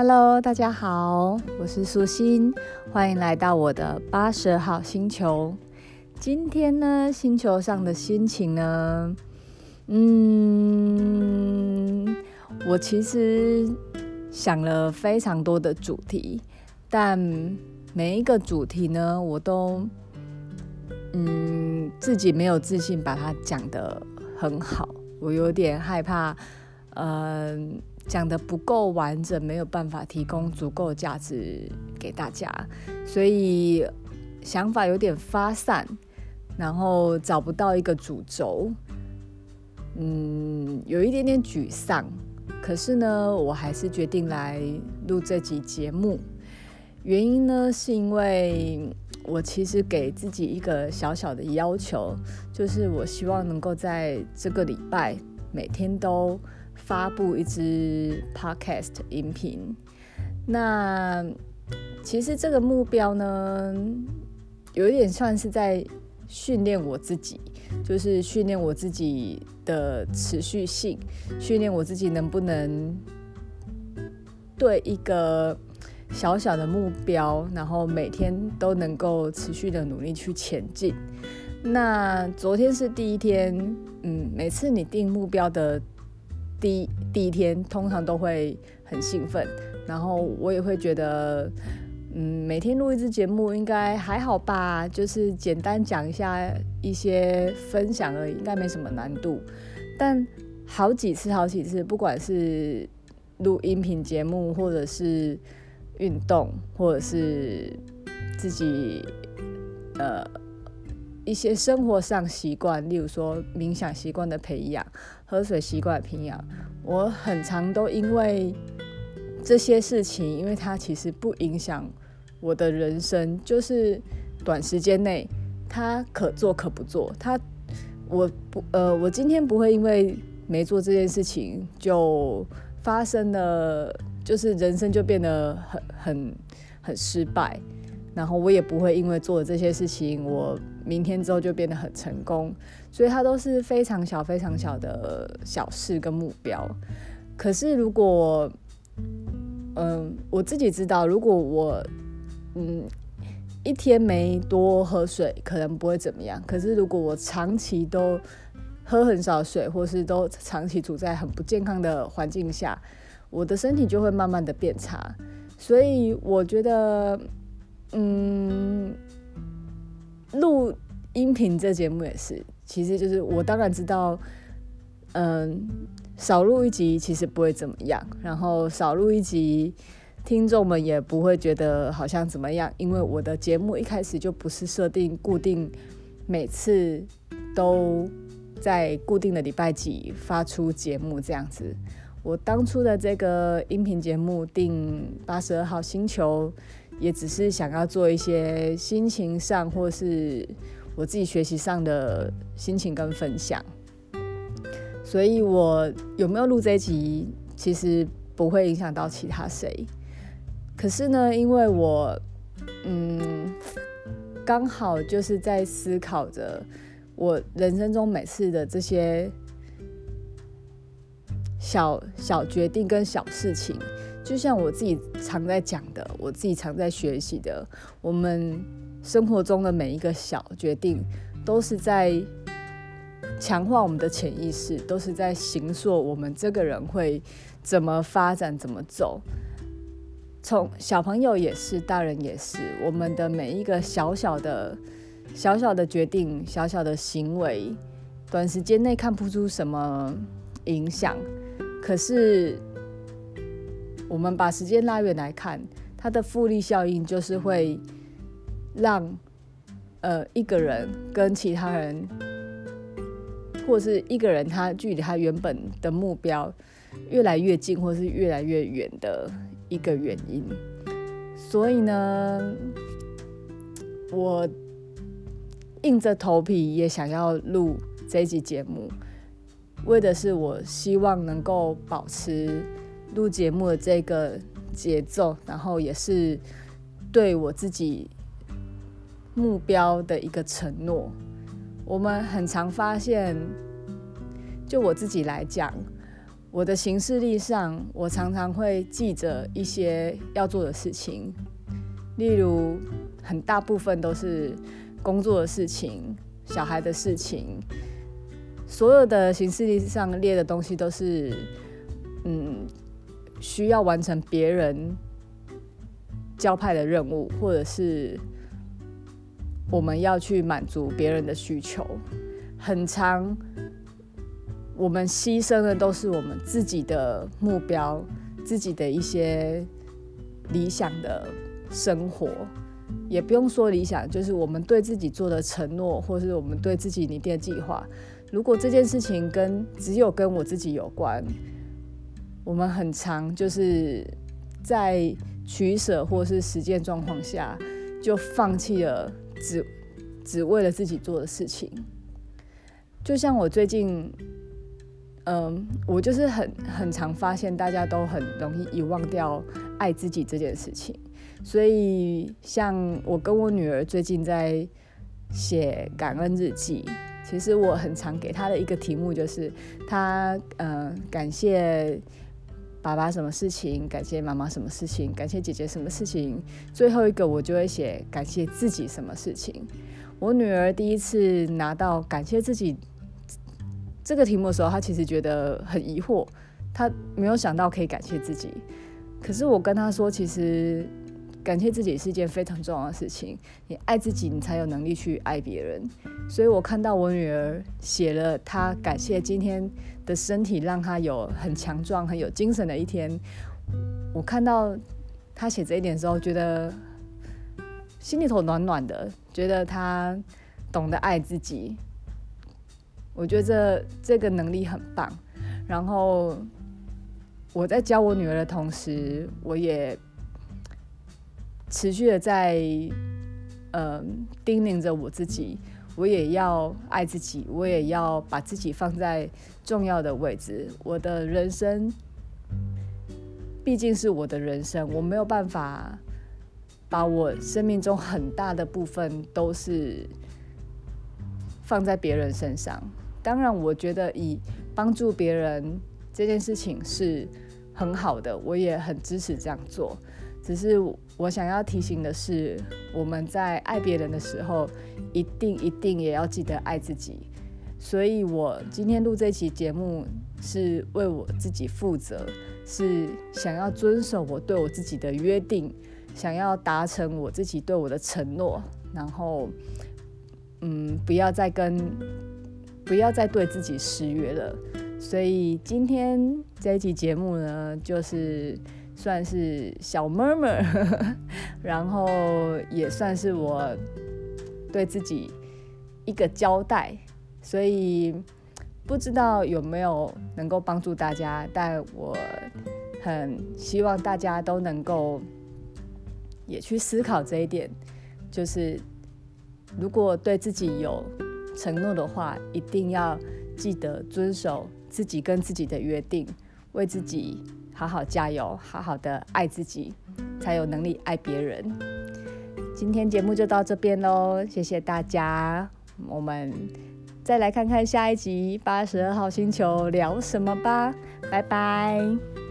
Hello，大家好，我是苏心，欢迎来到我的八十号星球。今天呢，星球上的心情呢，嗯，我其实想了非常多的主题，但每一个主题呢，我都嗯自己没有自信把它讲得很好，我有点害怕，嗯、讲得不够完整，没有办法提供足够价值给大家，所以想法有点发散，然后找不到一个主轴，嗯，有一点点沮丧。可是呢，我还是决定来录这集节目。原因呢，是因为我其实给自己一个小小的要求，就是我希望能够在这个礼拜每天都。发布一支 podcast 音频，那其实这个目标呢，有一点算是在训练我自己，就是训练我自己的持续性，训练我自己能不能对一个小小的目标，然后每天都能够持续的努力去前进。那昨天是第一天，嗯，每次你定目标的。第一第一天通常都会很兴奋，然后我也会觉得，嗯，每天录一支节目应该还好吧，就是简单讲一下一些分享而已，应该没什么难度。但好几次好几次，不管是录音频节目，或者是运动，或者是自己呃。一些生活上习惯，例如说冥想习惯的培养、喝水习惯的培养，我很常都因为这些事情，因为它其实不影响我的人生，就是短时间内它可做可不做。它我不呃，我今天不会因为没做这件事情就发生了，就是人生就变得很很很失败。然后我也不会因为做了这些事情，我明天之后就变得很成功。所以它都是非常小、非常小的小事跟目标。可是如果，嗯，我自己知道，如果我，嗯，一天没多喝水，可能不会怎么样。可是如果我长期都喝很少水，或是都长期处在很不健康的环境下，我的身体就会慢慢的变差。所以我觉得。嗯，录音频这节目也是，其实就是我当然知道，嗯，少录一集其实不会怎么样，然后少录一集，听众们也不会觉得好像怎么样，因为我的节目一开始就不是设定固定，每次都在固定的礼拜几发出节目这样子。我当初的这个音频节目定八十二号星球。也只是想要做一些心情上，或是我自己学习上的心情跟分享，所以我有没有录这一集，其实不会影响到其他谁。可是呢，因为我嗯，刚好就是在思考着我人生中每次的这些小小决定跟小事情。就像我自己常在讲的，我自己常在学习的，我们生活中的每一个小决定，都是在强化我们的潜意识，都是在形塑我们这个人会怎么发展、怎么走。从小朋友也是，大人也是，我们的每一个小小的、小小的决定、小小的行为，短时间内看不出什么影响，可是。我们把时间拉远来看，它的复利效应就是会让呃一个人跟其他人，或是一个人他距离他原本的目标越来越近，或是越来越远的一个原因。所以呢，我硬着头皮也想要录这一集节目，为的是我希望能够保持。录节目的这个节奏，然后也是对我自己目标的一个承诺。我们很常发现，就我自己来讲，我的行事历上，我常常会记着一些要做的事情，例如很大部分都是工作的事情、小孩的事情，所有的行事历上列的东西都是，嗯，需要完成别人交派的任务，或者是我们要去满足别人的需求，很长。我们牺牲的都是我们自己的目标，自己的一些理想的生活，也不用说理想，就是我们对自己做的承诺，或是我们对自己拟定的计划。如果这件事情跟只有跟我自己有关，我们很常就是在取舍或是实践状况下，就放弃了只只为了自己做的事情。就像我最近。嗯，我就是很很常发现，大家都很容易遗忘掉爱自己这件事情。所以，像我跟我女儿最近在写感恩日记，其实我很常给她的一个题目就是，她嗯感谢爸爸什么事情，感谢妈妈什么事情，感谢姐姐什么事情。最后一个我就会写感谢自己什么事情。我女儿第一次拿到感谢自己。这个题目的时候，她其实觉得很疑惑，她没有想到可以感谢自己。可是我跟她说，其实感谢自己是一件非常重要的事情。你爱自己，你才有能力去爱别人。所以我看到我女儿写了，她感谢今天的身体，让她有很强壮、很有精神的一天。我看到她写这一点的时候，觉得心里头暖暖的，觉得她懂得爱自己。我觉得这这个能力很棒，然后我在教我女儿的同时，我也持续的在呃叮咛着我自己，我也要爱自己，我也要把自己放在重要的位置。我的人生毕竟是我的人生，我没有办法把我生命中很大的部分都是放在别人身上。当然，我觉得以帮助别人这件事情是很好的，我也很支持这样做。只是我想要提醒的是，我们在爱别人的时候，一定一定也要记得爱自己。所以我今天录这期节目是为我自己负责，是想要遵守我对我自己的约定，想要达成我自己对我的承诺，然后，嗯，不要再跟。不要再对自己失约了。所以今天这一期节目呢，就是算是小妹妹 然后也算是我对自己一个交代。所以不知道有没有能够帮助大家，但我很希望大家都能够也去思考这一点，就是如果对自己有。承诺的话，一定要记得遵守自己跟自己的约定，为自己好好加油，好好的爱自己，才有能力爱别人。今天节目就到这边喽，谢谢大家，我们再来看看下一集八十二号星球聊什么吧，拜拜。